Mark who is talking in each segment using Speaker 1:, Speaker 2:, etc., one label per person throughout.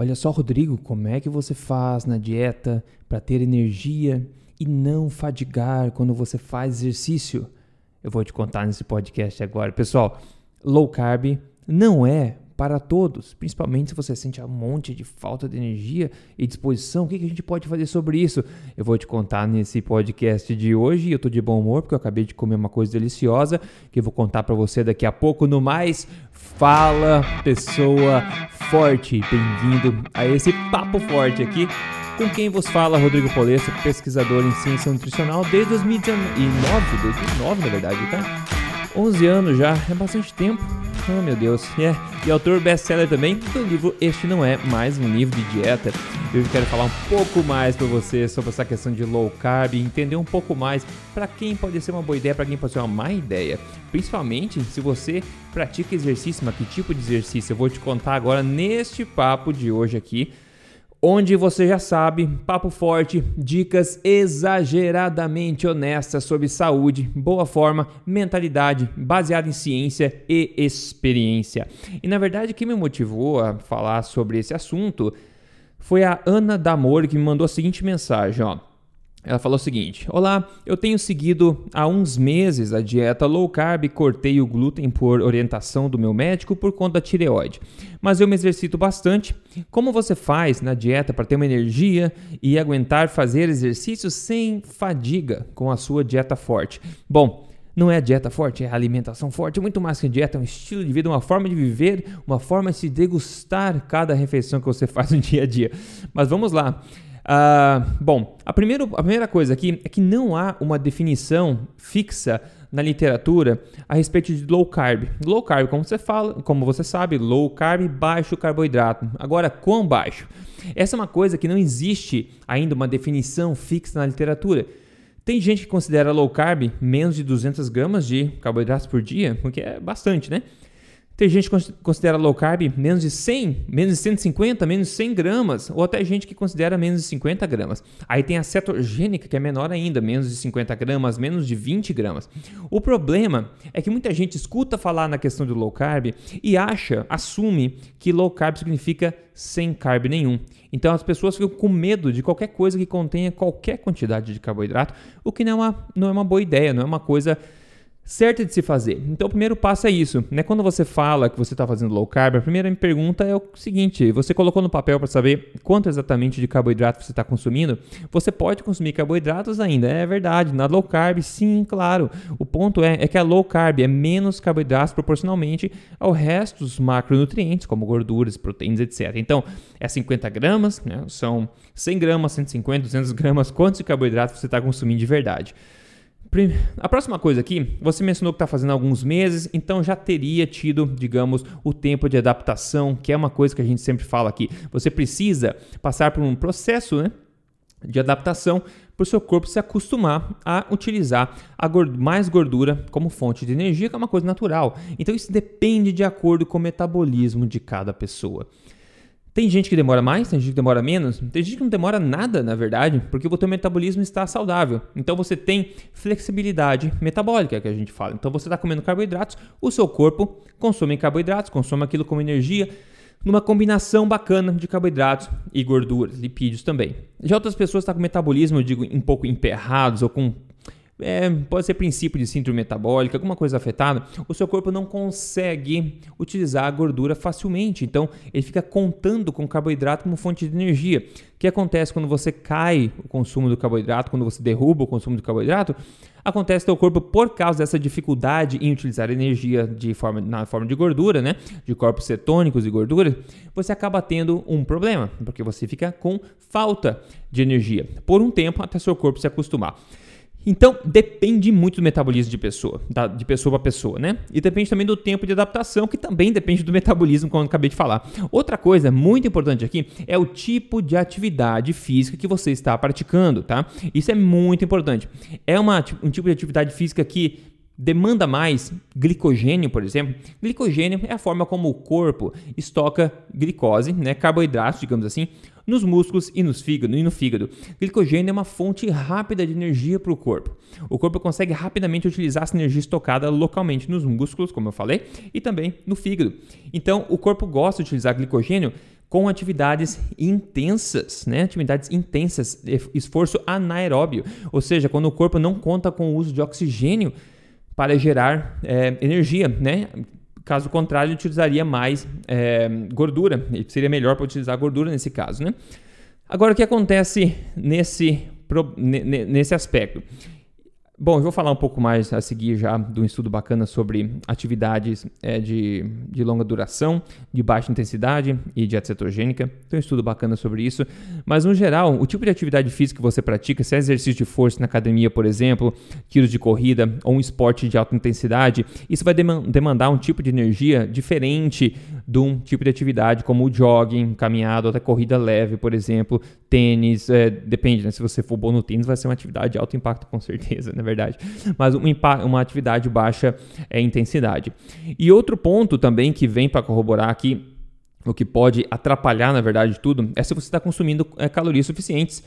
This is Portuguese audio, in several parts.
Speaker 1: Olha só, Rodrigo, como é que você faz na dieta para ter energia e não fadigar quando você faz exercício? Eu vou te contar nesse podcast agora. Pessoal, low carb não é para todos, principalmente se você sente um monte de falta de energia e disposição. O que a gente pode fazer sobre isso? Eu vou te contar nesse podcast de hoje. Eu estou de bom humor porque eu acabei de comer uma coisa deliciosa que eu vou contar para você daqui a pouco no mais. Fala, pessoa forte, bem-vindo a esse papo forte aqui. Com quem vos fala, Rodrigo Polesso, pesquisador em ciência nutricional desde 2019, 2009 na verdade, tá? 11 anos já, é bastante tempo. Oh meu Deus, é. E autor best-seller também do livro Este Não É Mais Um Livro de Dieta. Eu quero falar um pouco mais para você sobre essa questão de low carb, entender um pouco mais para quem pode ser uma boa ideia, para quem pode ser uma má ideia. Principalmente se você pratica exercício, mas que tipo de exercício? Eu vou te contar agora neste papo de hoje aqui onde você já sabe, papo forte, dicas exageradamente honestas sobre saúde, boa forma, mentalidade, baseada em ciência e experiência. E na verdade, quem me motivou a falar sobre esse assunto foi a Ana Damor que me mandou a seguinte mensagem, ó. Ela falou o seguinte: Olá, eu tenho seguido há uns meses a dieta low carb e cortei o glúten por orientação do meu médico por conta da tireoide. Mas eu me exercito bastante. Como você faz na dieta para ter uma energia e aguentar fazer exercícios sem fadiga com a sua dieta forte? Bom, não é dieta forte, é alimentação forte, é muito mais que dieta, é um estilo de vida, uma forma de viver, uma forma de se degustar cada refeição que você faz no dia a dia. Mas vamos lá. Uh, bom, a, primeiro, a primeira coisa aqui é que não há uma definição fixa na literatura a respeito de low carb. Low carb, como você fala, como você sabe, low carb, baixo carboidrato. Agora, quão baixo? Essa é uma coisa que não existe ainda uma definição fixa na literatura. Tem gente que considera low carb menos de 200 gramas de carboidratos por dia, o que é bastante, né? Tem gente que considera low carb menos de 100, menos de 150, menos de 100 gramas, ou até gente que considera menos de 50 gramas. Aí tem a cetogênica, que é menor ainda, menos de 50 gramas, menos de 20 gramas. O problema é que muita gente escuta falar na questão do low carb e acha, assume que low carb significa sem carb nenhum. Então as pessoas ficam com medo de qualquer coisa que contenha qualquer quantidade de carboidrato, o que não é uma, não é uma boa ideia, não é uma coisa certa de se fazer. Então, o primeiro passo é isso. Né? Quando você fala que você está fazendo low carb, a primeira pergunta é o seguinte: você colocou no papel para saber quanto exatamente de carboidrato você está consumindo? Você pode consumir carboidratos ainda, é verdade. Na low carb, sim, claro. O ponto é, é que a low carb é menos carboidratos proporcionalmente ao resto dos macronutrientes, como gorduras, proteínas, etc. Então, é 50 gramas, né? são 100 gramas, 150, 200 gramas. Quantos de carboidratos você está consumindo de verdade? A próxima coisa aqui, você mencionou que está fazendo alguns meses, então já teria tido, digamos, o tempo de adaptação, que é uma coisa que a gente sempre fala aqui. Você precisa passar por um processo né, de adaptação para o seu corpo se acostumar a utilizar a mais gordura como fonte de energia, que é uma coisa natural. Então isso depende de acordo com o metabolismo de cada pessoa. Tem gente que demora mais, tem gente que demora menos, tem gente que não demora nada, na verdade, porque o teu metabolismo está saudável. Então você tem flexibilidade metabólica, que a gente fala. Então você está comendo carboidratos, o seu corpo consome carboidratos, consome aquilo como energia, numa combinação bacana de carboidratos e gorduras, lipídios também. Já outras pessoas estão tá com metabolismo, eu digo, um pouco emperrados ou com é, pode ser princípio de síndrome metabólica, alguma coisa afetada, o seu corpo não consegue utilizar a gordura facilmente. Então, ele fica contando com o carboidrato como fonte de energia. O que acontece quando você cai o consumo do carboidrato, quando você derruba o consumo do carboidrato? Acontece que o corpo, por causa dessa dificuldade em utilizar energia de forma, na forma de gordura, né, de corpos cetônicos e gorduras, você acaba tendo um problema, porque você fica com falta de energia por um tempo até seu corpo se acostumar. Então, depende muito do metabolismo de pessoa, de pessoa para pessoa, né? E depende também do tempo de adaptação, que também depende do metabolismo, como eu acabei de falar. Outra coisa muito importante aqui é o tipo de atividade física que você está praticando, tá? Isso é muito importante. É uma, um tipo de atividade física que demanda mais glicogênio, por exemplo. Glicogênio é a forma como o corpo estoca glicose, né, carboidratos, digamos assim, nos músculos e, nos fígado, e no fígado. Glicogênio é uma fonte rápida de energia para o corpo. O corpo consegue rapidamente utilizar essa energia estocada localmente nos músculos, como eu falei, e também no fígado. Então, o corpo gosta de utilizar glicogênio com atividades intensas, né? Atividades intensas, esforço anaeróbio, ou seja, quando o corpo não conta com o uso de oxigênio para gerar é, energia, né? Caso contrário, ele utilizaria mais é, gordura. E seria melhor para utilizar gordura nesse caso, né? Agora, o que acontece nesse, nesse aspecto? Bom, eu vou falar um pouco mais a seguir já de um estudo bacana sobre atividades é, de, de longa duração, de baixa intensidade e dieta cetogênica. Tem um estudo bacana sobre isso. Mas, no geral, o tipo de atividade física que você pratica, se é exercício de força na academia, por exemplo, tiros de corrida ou um esporte de alta intensidade, isso vai demandar um tipo de energia diferente de um tipo de atividade como o jogging, caminhada até corrida leve, por exemplo, tênis. É, depende, né? Se você for bom no tênis, vai ser uma atividade de alto impacto, com certeza, né? verdade, mas uma, uma atividade baixa é, intensidade. E outro ponto também que vem para corroborar aqui, o que pode atrapalhar, na verdade, tudo, é se você está consumindo é, calorias suficientes.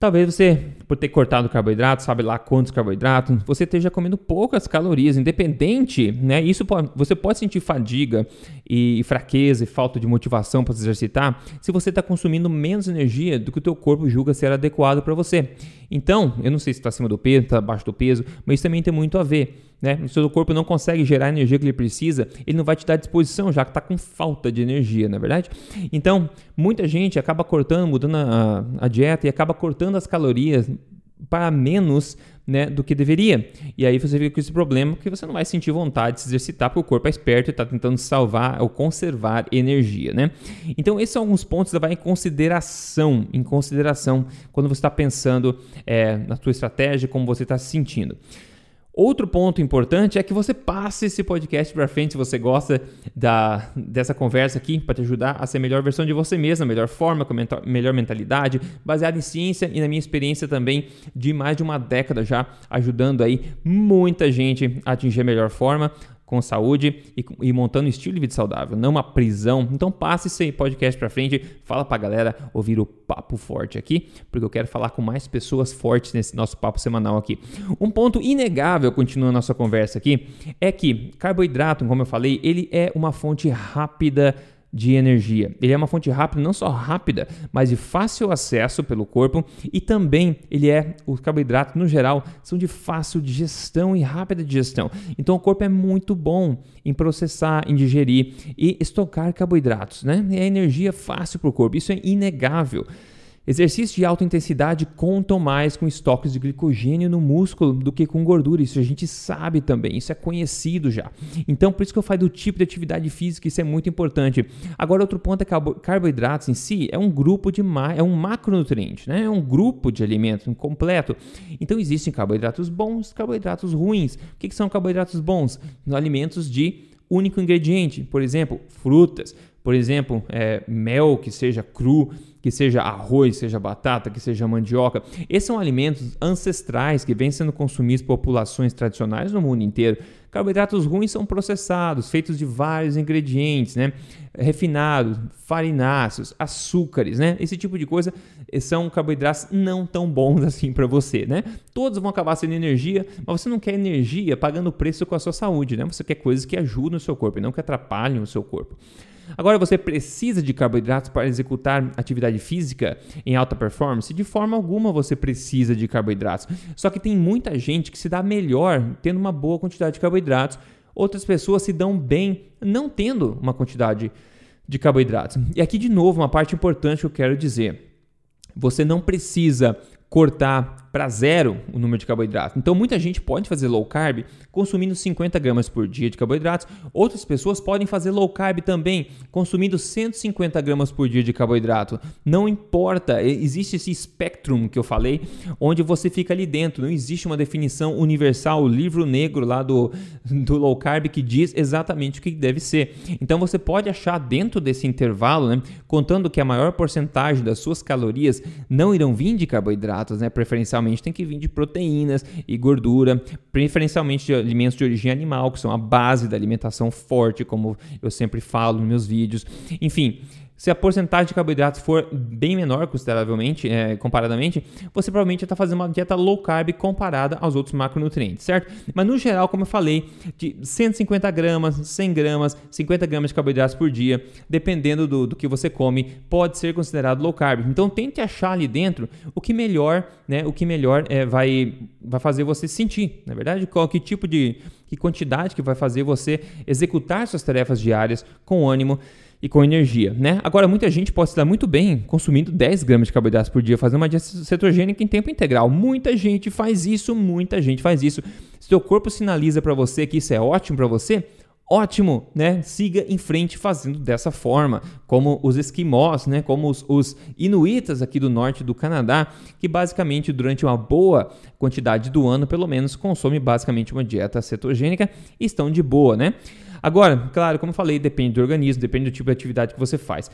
Speaker 1: Talvez você, por ter cortado carboidrato, sabe lá quantos carboidratos, você esteja comendo poucas calorias, independente, né? Isso pode, você pode sentir fadiga e fraqueza e falta de motivação para se exercitar se você está consumindo menos energia do que o teu corpo julga ser adequado para você. Então, eu não sei se está acima do peso, está abaixo do peso, mas isso também tem muito a ver. Né? O seu corpo não consegue gerar a energia que ele precisa, ele não vai te dar disposição, já que está com falta de energia, na é verdade? Então, muita gente acaba cortando, mudando a, a dieta e acaba cortando as calorias para menos né, do que deveria. E aí você fica com esse problema que você não vai sentir vontade de se exercitar porque o corpo é esperto e está tentando salvar ou conservar energia. Né? Então esses são alguns pontos que vai em consideração, em consideração quando você está pensando é, na sua estratégia, como você está se sentindo. Outro ponto importante é que você passe esse podcast para frente se você gosta da, dessa conversa aqui, para te ajudar a ser a melhor versão de você mesmo, a melhor forma, com a melhor mentalidade, baseada em ciência e na minha experiência também de mais de uma década já, ajudando aí muita gente a atingir a melhor forma com saúde e, e, montando um estilo de vida saudável, não uma prisão. Então passe esse podcast para frente, fala para a galera ouvir o papo forte aqui, porque eu quero falar com mais pessoas fortes nesse nosso papo semanal aqui. Um ponto inegável, continuando a nossa conversa aqui, é que carboidrato, como eu falei, ele é uma fonte rápida de energia. Ele é uma fonte rápida, não só rápida, mas de fácil acesso pelo corpo e também ele é, os carboidratos no geral são de fácil digestão e rápida digestão. Então o corpo é muito bom em processar, em digerir e estocar carboidratos, né? É energia fácil para o corpo, isso é inegável. Exercícios de alta intensidade contam mais com estoques de glicogênio no músculo do que com gordura. Isso a gente sabe também, isso é conhecido já. Então, por isso que eu falo do tipo de atividade física, isso é muito importante. Agora, outro ponto é que carboidratos em si é um grupo de é um macronutriente, né? É um grupo de alimentos completo. Então, existem carboidratos bons, carboidratos ruins. O que, que são carboidratos bons? Alimentos de único ingrediente, por exemplo, frutas, por exemplo, é, mel que seja cru, que seja arroz, seja batata, que seja mandioca. Esses são alimentos ancestrais que vêm sendo consumidos por populações tradicionais no mundo inteiro. Carboidratos ruins são processados, feitos de vários ingredientes, né? refinados, farináceos, açúcares, né? Esse tipo de coisa são carboidratos não tão bons assim para você, né? Todos vão acabar sendo energia, mas você não quer energia pagando preço com a sua saúde, né? Você quer coisas que ajudem o seu corpo e não que atrapalhem o seu corpo. Agora, você precisa de carboidratos para executar atividade física em alta performance? De forma alguma você precisa de carboidratos. Só que tem muita gente que se dá melhor tendo uma boa quantidade de carboidratos. Outras pessoas se dão bem não tendo uma quantidade de carboidratos. E aqui, de novo, uma parte importante que eu quero dizer. Você não precisa cortar para zero o número de carboidratos. Então, muita gente pode fazer low carb consumindo 50 gramas por dia de carboidratos. Outras pessoas podem fazer low carb também consumindo 150 gramas por dia de carboidrato. Não importa, existe esse spectrum que eu falei, onde você fica ali dentro. Não existe uma definição universal, o livro negro lá do, do low carb que diz exatamente o que deve ser. Então, você pode achar dentro desse intervalo, né, contando que a maior porcentagem das suas calorias não irão vir de carboidratos, né, preferencialmente tem que vir de proteínas e gordura, preferencialmente de alimentos de origem animal, que são a base da alimentação forte, como eu sempre falo nos meus vídeos. Enfim, Se a porcentagem de carboidratos for bem menor, consideravelmente, é, comparadamente, você provavelmente está fazendo uma dieta low carb comparada aos outros macronutrientes, certo? Mas no geral, como eu falei, de 150 gramas, 100 gramas, 50 gramas de carboidratos por dia, dependendo do, do que você come, pode ser considerado low carb. Então tente achar ali dentro o que melhor, né? O que melhor é, vai, vai fazer você sentir, na verdade, qual que tipo de que quantidade que vai fazer você executar suas tarefas diárias com ânimo e com energia, né? Agora, muita gente pode se dar muito bem consumindo 10 gramas de carboidratos por dia, fazendo uma dieta cetogênica em tempo integral. Muita gente faz isso, muita gente faz isso. Se seu corpo sinaliza para você que isso é ótimo para você, ótimo, né? Siga em frente fazendo dessa forma, como os esquimós, né? Como os, os, inuitas aqui do norte do Canadá, que basicamente durante uma boa quantidade do ano, pelo menos, consomem basicamente uma dieta cetogênica e estão de boa, né? Agora, claro, como eu falei, depende do organismo, depende do tipo de atividade que você faz.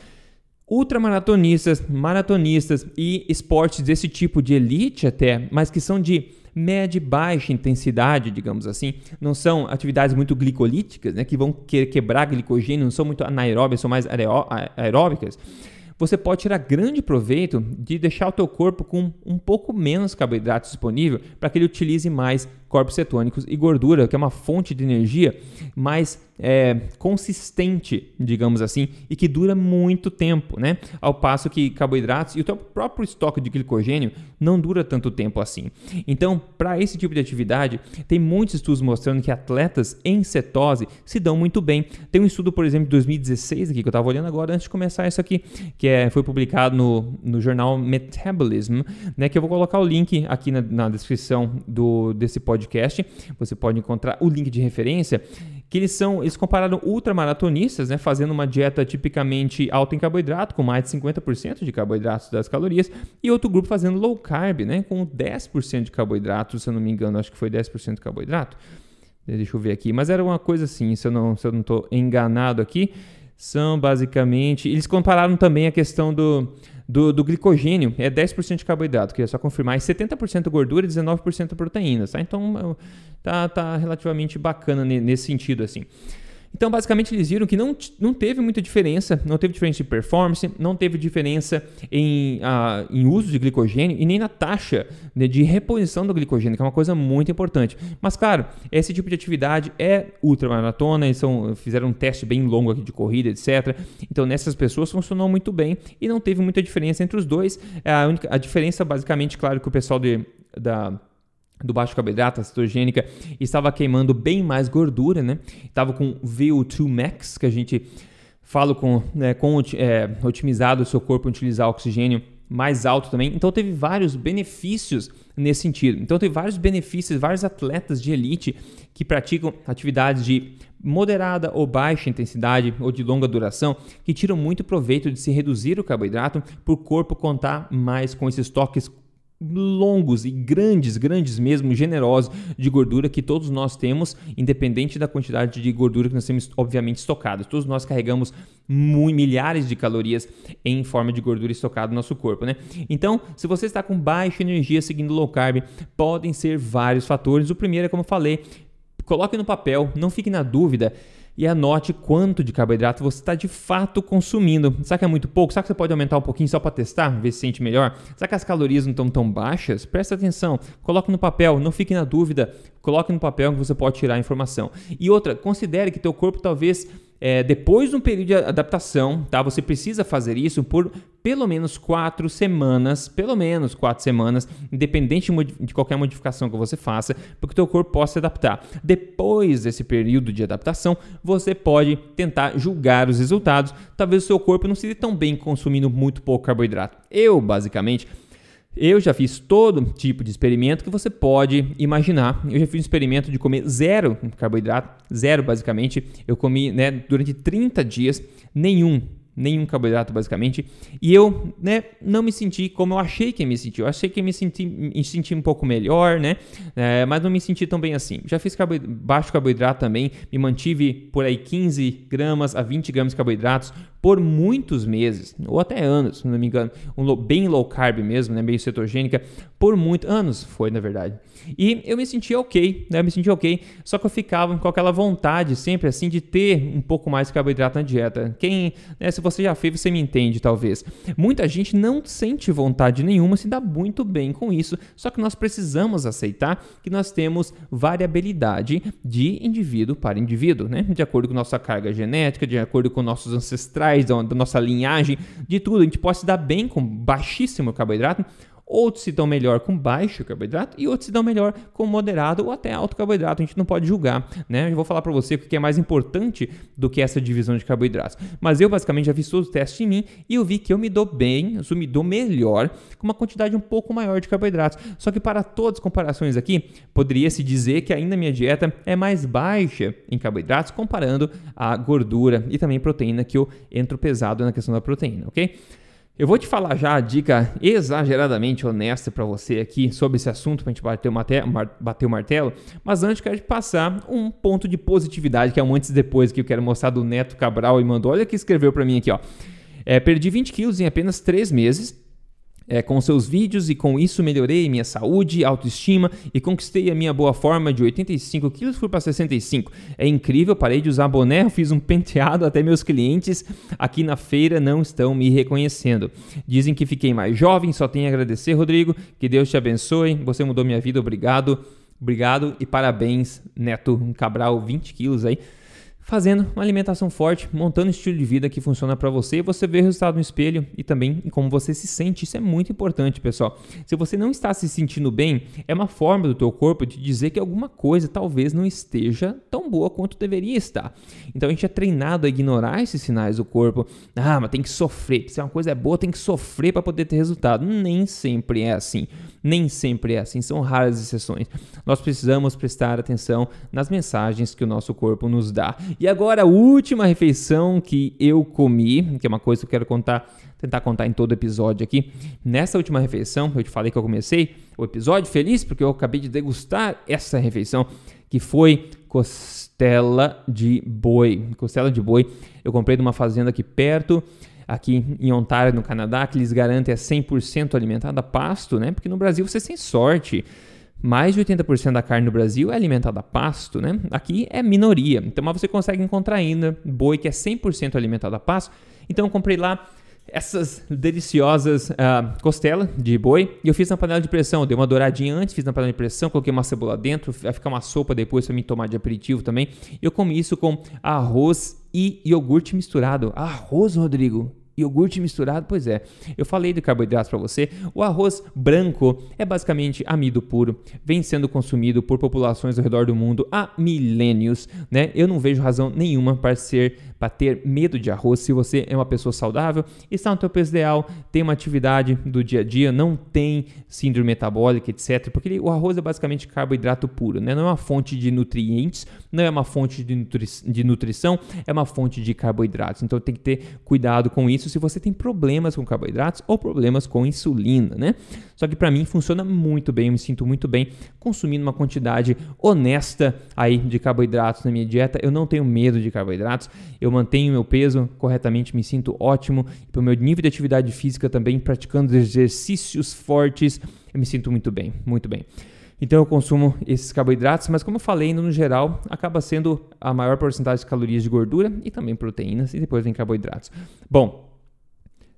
Speaker 1: Ultramaratonistas, maratonistas e esportes desse tipo de elite até, mas que são de média e baixa intensidade, digamos assim, não são atividades muito glicolíticas, né, que vão quebrar glicogênio, não são muito anaeróbicas, são mais aeróbicas você pode tirar grande proveito de deixar o teu corpo com um pouco menos carboidrato disponível para que ele utilize mais corpos cetônicos e gordura, que é uma fonte de energia mais é, consistente, digamos assim, e que dura muito tempo, né? Ao passo que carboidratos e o próprio estoque de glicogênio não dura tanto tempo assim. Então, para esse tipo de atividade, tem muitos estudos mostrando que atletas em cetose se dão muito bem. Tem um estudo, por exemplo, de 2016 aqui que eu estava olhando agora antes de começar isso aqui, que é, foi publicado no, no jornal Metabolism, né? Que eu vou colocar o link aqui na, na descrição do desse podcast. Você pode encontrar o link de referência que eles são, eles compararam ultramaratonistas, né, fazendo uma dieta tipicamente alta em carboidrato, com mais de 50% de carboidratos das calorias, e outro grupo fazendo low carb, né, com 10% de carboidrato, se eu não me engano, acho que foi 10% de carboidrato. Deixa eu ver aqui, mas era uma coisa assim, se eu não se eu não estou enganado aqui, são basicamente, eles compararam também a questão do do, do glicogênio é 10% de carboidrato, queria só confirmar, e 70% gordura e 19% proteínas, tá? Então tá, tá relativamente bacana nesse sentido assim. Então, basicamente, eles viram que não, não teve muita diferença, não teve diferença de performance, não teve diferença em, uh, em uso de glicogênio e nem na taxa né, de reposição do glicogênio, que é uma coisa muito importante. Mas, claro, esse tipo de atividade é ultramaratona, eles são, fizeram um teste bem longo aqui de corrida, etc. Então, nessas pessoas funcionou muito bem e não teve muita diferença entre os dois. A, única, a diferença, basicamente, claro, que o pessoal de, da do baixo carboidrato, cetogênica, estava queimando bem mais gordura, né? Estava com VO2 max, que a gente fala com, né, com é, otimizado o seu corpo utilizar oxigênio mais alto também. Então teve vários benefícios nesse sentido. Então teve vários benefícios, vários atletas de elite que praticam atividades de moderada ou baixa intensidade ou de longa duração que tiram muito proveito de se reduzir o carboidrato o corpo contar mais com esses toques longos e grandes, grandes mesmo, generosos de gordura que todos nós temos, independente da quantidade de gordura que nós temos, obviamente, estocada. Todos nós carregamos milhares de calorias em forma de gordura estocada no nosso corpo, né? Então, se você está com baixa energia seguindo low carb, podem ser vários fatores. O primeiro é como eu falei, coloque no papel, não fique na dúvida e anote quanto de carboidrato você está de fato consumindo. Será que é muito pouco? Será que você pode aumentar um pouquinho só para testar, ver se sente melhor? Será que as calorias não estão tão baixas? Presta atenção, coloque no papel, não fique na dúvida, coloque no papel que você pode tirar a informação. E outra, considere que teu corpo talvez é, depois de um período de adaptação, tá? Você precisa fazer isso por pelo menos quatro semanas, pelo menos quatro semanas, independente de qualquer modificação que você faça, para que o teu corpo possa se adaptar. Depois desse período de adaptação, você pode tentar julgar os resultados. Talvez o seu corpo não se dê tão bem consumindo muito pouco carboidrato. Eu, basicamente, eu já fiz todo tipo de experimento que você pode imaginar. Eu já fiz um experimento de comer zero carboidrato, zero basicamente. Eu comi né, durante 30 dias nenhum nenhum carboidrato basicamente, e eu, né, não me senti como eu achei que me sentir. Eu achei que me sentir, me sentir um pouco melhor, né, é, mas não me senti tão bem assim. Já fiz baixo carboidrato também, me mantive por aí 15 gramas a 20 gramas de carboidratos por muitos meses, ou até anos, se não me engano, um bem low carb mesmo, né, meio cetogênica, por muitos anos foi, na verdade. E eu me sentia ok, né? Eu me sentia ok, só que eu ficava com aquela vontade sempre assim de ter um pouco mais de carboidrato na dieta. Quem, né, se você já fez, você me entende, talvez. Muita gente não sente vontade nenhuma, se dá muito bem com isso, só que nós precisamos aceitar que nós temos variabilidade de indivíduo para indivíduo, né? De acordo com nossa carga genética, de acordo com nossos ancestrais, da nossa linhagem, de tudo. A gente pode se dar bem com baixíssimo carboidrato Outros se dão melhor com baixo carboidrato e outros se dão melhor com moderado ou até alto carboidrato. A gente não pode julgar, né? Eu vou falar para você o que é mais importante do que essa divisão de carboidratos. Mas eu basicamente já fiz todos os testes em mim e eu vi que eu me dou bem, eu me dou melhor com uma quantidade um pouco maior de carboidratos. Só que para todas as comparações aqui, poderia se dizer que ainda minha dieta é mais baixa em carboidratos comparando a gordura e também proteína que eu entro pesado na questão da proteína, ok? Eu vou te falar já a dica exageradamente honesta para você aqui sobre esse assunto, para a gente bater o, martelo, bater o martelo, mas antes quero te passar um ponto de positividade, que é um antes e depois que eu quero mostrar do Neto Cabral e mandou. Olha que escreveu para mim aqui, ó. É, perdi 20 quilos em apenas 3 meses é, com seus vídeos e com isso melhorei minha saúde, autoestima e conquistei a minha boa forma de 85 quilos fui para 65. É incrível, parei de usar boné, fiz um penteado, até meus clientes aqui na feira não estão me reconhecendo. Dizem que fiquei mais jovem, só tenho a agradecer, Rodrigo. Que Deus te abençoe, você mudou minha vida, obrigado. Obrigado e parabéns, Neto Cabral, 20 quilos aí fazendo uma alimentação forte, montando um estilo de vida que funciona para você, você vê o resultado no espelho e também em como você se sente. Isso é muito importante, pessoal. Se você não está se sentindo bem, é uma forma do teu corpo de dizer que alguma coisa talvez não esteja tão boa quanto deveria estar. Então a gente é treinado a ignorar esses sinais do corpo. Ah, mas tem que sofrer. Se uma coisa é boa, tem que sofrer para poder ter resultado. Nem sempre é assim. Nem sempre é assim. São raras exceções. Nós precisamos prestar atenção nas mensagens que o nosso corpo nos dá. E agora a última refeição que eu comi, que é uma coisa que eu quero contar, tentar contar em todo episódio aqui. Nessa última refeição, eu te falei que eu comecei o episódio feliz porque eu acabei de degustar essa refeição que foi costela de boi. Costela de boi eu comprei de uma fazenda aqui perto aqui em Ontário, no Canadá, que eles garantem é 100% alimentada a pasto, né? Porque no Brasil você tem sorte mais de 80% da carne no Brasil é alimentada a pasto, né? Aqui é minoria. Então, mas você consegue encontrar ainda boi que é 100% alimentado a pasto. Então, eu comprei lá essas deliciosas uh, costelas de boi e eu fiz na panela de pressão. Eu dei uma douradinha antes, fiz na panela de pressão, coloquei uma cebola dentro, vai ficar uma sopa depois para mim tomar de aperitivo também. Eu comi isso com arroz e iogurte misturado. Arroz, Rodrigo? Iogurte misturado, pois é. Eu falei de carboidratos para você. O arroz branco é basicamente amido puro, vem sendo consumido por populações ao redor do mundo há milênios, né? Eu não vejo razão nenhuma para ser para ter medo de arroz se você é uma pessoa saudável, está no teu peso ideal, tem uma atividade do dia a dia, não tem síndrome metabólica, etc. Porque o arroz é basicamente carboidrato puro, né? Não é uma fonte de nutrientes, não é uma fonte de, nutri de nutrição, é uma fonte de carboidratos. Então tem que ter cuidado com isso se você tem problemas com carboidratos ou problemas com insulina, né? Só que para mim funciona muito bem, eu me sinto muito bem consumindo uma quantidade honesta aí de carboidratos na minha dieta. Eu não tenho medo de carboidratos, eu mantenho meu peso corretamente, me sinto ótimo. Para o meu nível de atividade física também, praticando exercícios fortes, eu me sinto muito bem, muito bem. Então eu consumo esses carboidratos, mas como eu falei, no geral, acaba sendo a maior porcentagem de calorias de gordura e também proteínas, e depois vem carboidratos. Bom,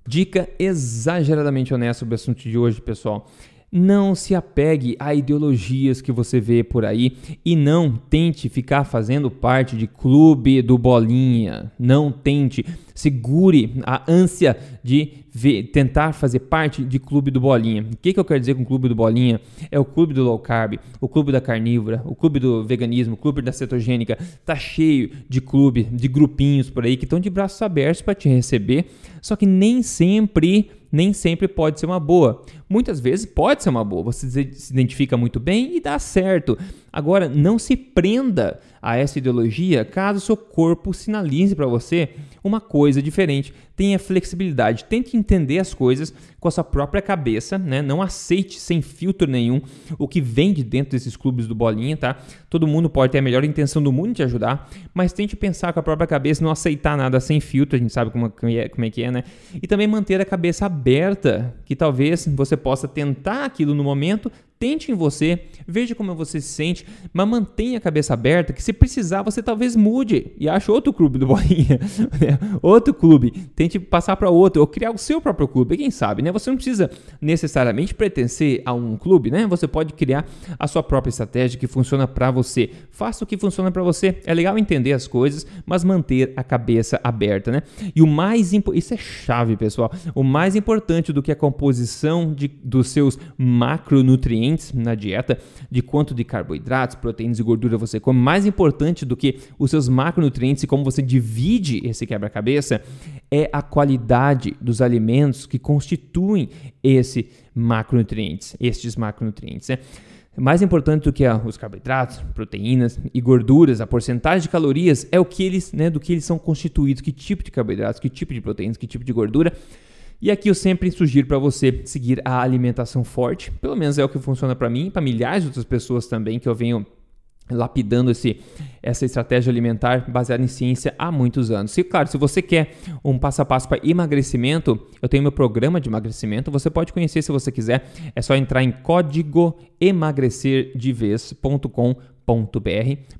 Speaker 1: Dica exageradamente honesta sobre o assunto de hoje, pessoal. Não se apegue a ideologias que você vê por aí e não tente ficar fazendo parte de clube do bolinha. Não tente. Segure a ânsia de ver, tentar fazer parte de clube do bolinha. O que, que eu quero dizer com clube do bolinha? É o clube do low carb, o clube da carnívora, o clube do veganismo, o clube da cetogênica. Tá cheio de clube, de grupinhos por aí que estão de braços abertos para te receber. Só que nem sempre nem sempre pode ser uma boa. Muitas vezes pode ser uma boa, você se identifica muito bem e dá certo. Agora, não se prenda a essa ideologia caso seu corpo sinalize para você uma coisa diferente. Tenha flexibilidade, tente entender as coisas com a sua própria cabeça, né? Não aceite sem filtro nenhum o que vem de dentro desses clubes do bolinha, tá? Todo mundo pode ter a melhor intenção do mundo em te ajudar, mas tente pensar com a própria cabeça, não aceitar nada sem filtro, a gente sabe como é, como é que é, né? E também manter a cabeça aberta, que talvez você possa tentar aquilo no momento, tente em você, veja como você se sente, mas mantenha a cabeça aberta, que se precisar você talvez mude e ache outro clube do bolinha, né? outro clube, tente passar para outro ou criar o seu próprio clube, quem sabe, né? Você não precisa necessariamente pertencer a um clube, né? Você pode criar a sua própria estratégia que funciona para você. Faça o que funciona para você. É legal entender as coisas, mas manter a cabeça aberta, né? E o mais importante, isso é chave, pessoal. O mais importante do que a composição de, dos seus macronutrientes nutrientes na dieta, de quanto de carboidratos, proteínas e gordura você come, mais importante do que os seus macronutrientes e como você divide esse quebra-cabeça, é a qualidade dos alimentos que constituem esse macronutrientes, estes macronutrientes. Né? Mais importante do que os carboidratos, proteínas e gorduras, a porcentagem de calorias é o que eles, né, do que eles são constituídos, que tipo de carboidratos, que tipo de proteínas, que tipo de gordura. E aqui eu sempre sugiro para você seguir a alimentação forte, pelo menos é o que funciona para mim para milhares de outras pessoas também que eu venho lapidando esse, essa estratégia alimentar baseada em ciência há muitos anos. E claro, se você quer um passo a passo para emagrecimento, eu tenho meu programa de emagrecimento, você pode conhecer se você quiser, é só entrar em código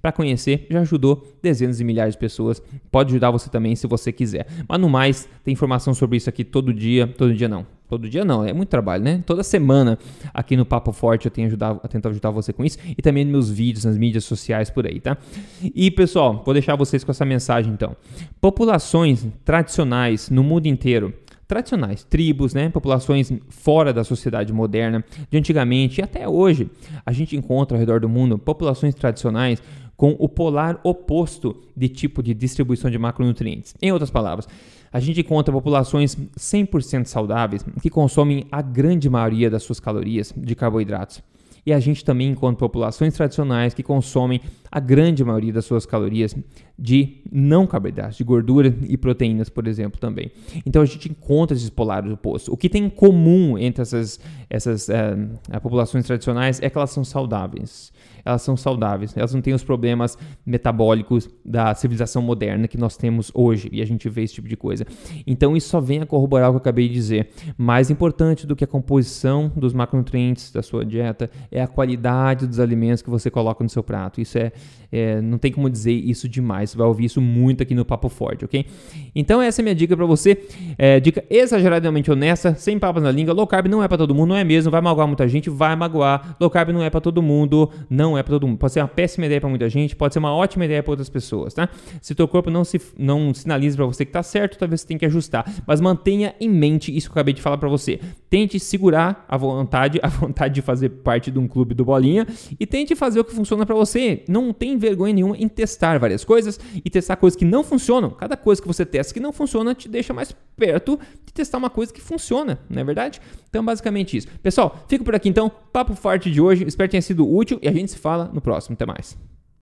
Speaker 1: para conhecer, já ajudou dezenas de milhares de pessoas. Pode ajudar você também se você quiser. Mas no mais, tem informação sobre isso aqui todo dia, todo dia não. Todo dia não, é muito trabalho, né? Toda semana aqui no Papo Forte eu tenho ajudado, eu tento ajudar você com isso e também nos meus vídeos, nas mídias sociais por aí, tá? E pessoal, vou deixar vocês com essa mensagem então. Populações tradicionais no mundo inteiro tradicionais, tribos, né, populações fora da sociedade moderna, de antigamente e até hoje, a gente encontra ao redor do mundo populações tradicionais com o polar oposto de tipo de distribuição de macronutrientes. Em outras palavras, a gente encontra populações 100% saudáveis que consomem a grande maioria das suas calorias de carboidratos. E a gente também encontra populações tradicionais que consomem a grande maioria das suas calorias de não carboidratos, de gordura e proteínas, por exemplo, também. Então a gente encontra esses polares opostos. O que tem em comum entre essas, essas uh, populações tradicionais é que elas são saudáveis elas são saudáveis, elas não têm os problemas metabólicos da civilização moderna que nós temos hoje e a gente vê esse tipo de coisa. Então isso só vem a corroborar o que eu acabei de dizer. Mais importante do que a composição dos macronutrientes da sua dieta é a qualidade dos alimentos que você coloca no seu prato. Isso é, é não tem como dizer isso demais. Você vai ouvir isso muito aqui no Papo Forte, ok? Então essa é a minha dica para você. É, dica exageradamente honesta, sem papas na língua. Low carb não é para todo mundo, não é mesmo. Vai magoar muita gente, vai magoar. Low carb não é para todo mundo, não não é para todo mundo. Pode ser uma péssima ideia para muita gente, pode ser uma ótima ideia para outras pessoas, tá? Se teu corpo não se não sinaliza para você que tá certo, talvez você tenha que ajustar, mas mantenha em mente isso que eu acabei de falar para você. Tente segurar a vontade, a vontade de fazer parte de um clube do bolinha e tente fazer o que funciona para você. Não tem vergonha nenhuma em testar várias coisas e testar coisas que não funcionam. Cada coisa que você testa que não funciona te deixa mais perto de testar uma coisa que funciona, não é verdade? Então, basicamente isso. Pessoal, fico por aqui então. Papo forte de hoje. Espero que tenha sido útil e a gente se fala no próximo. Até mais.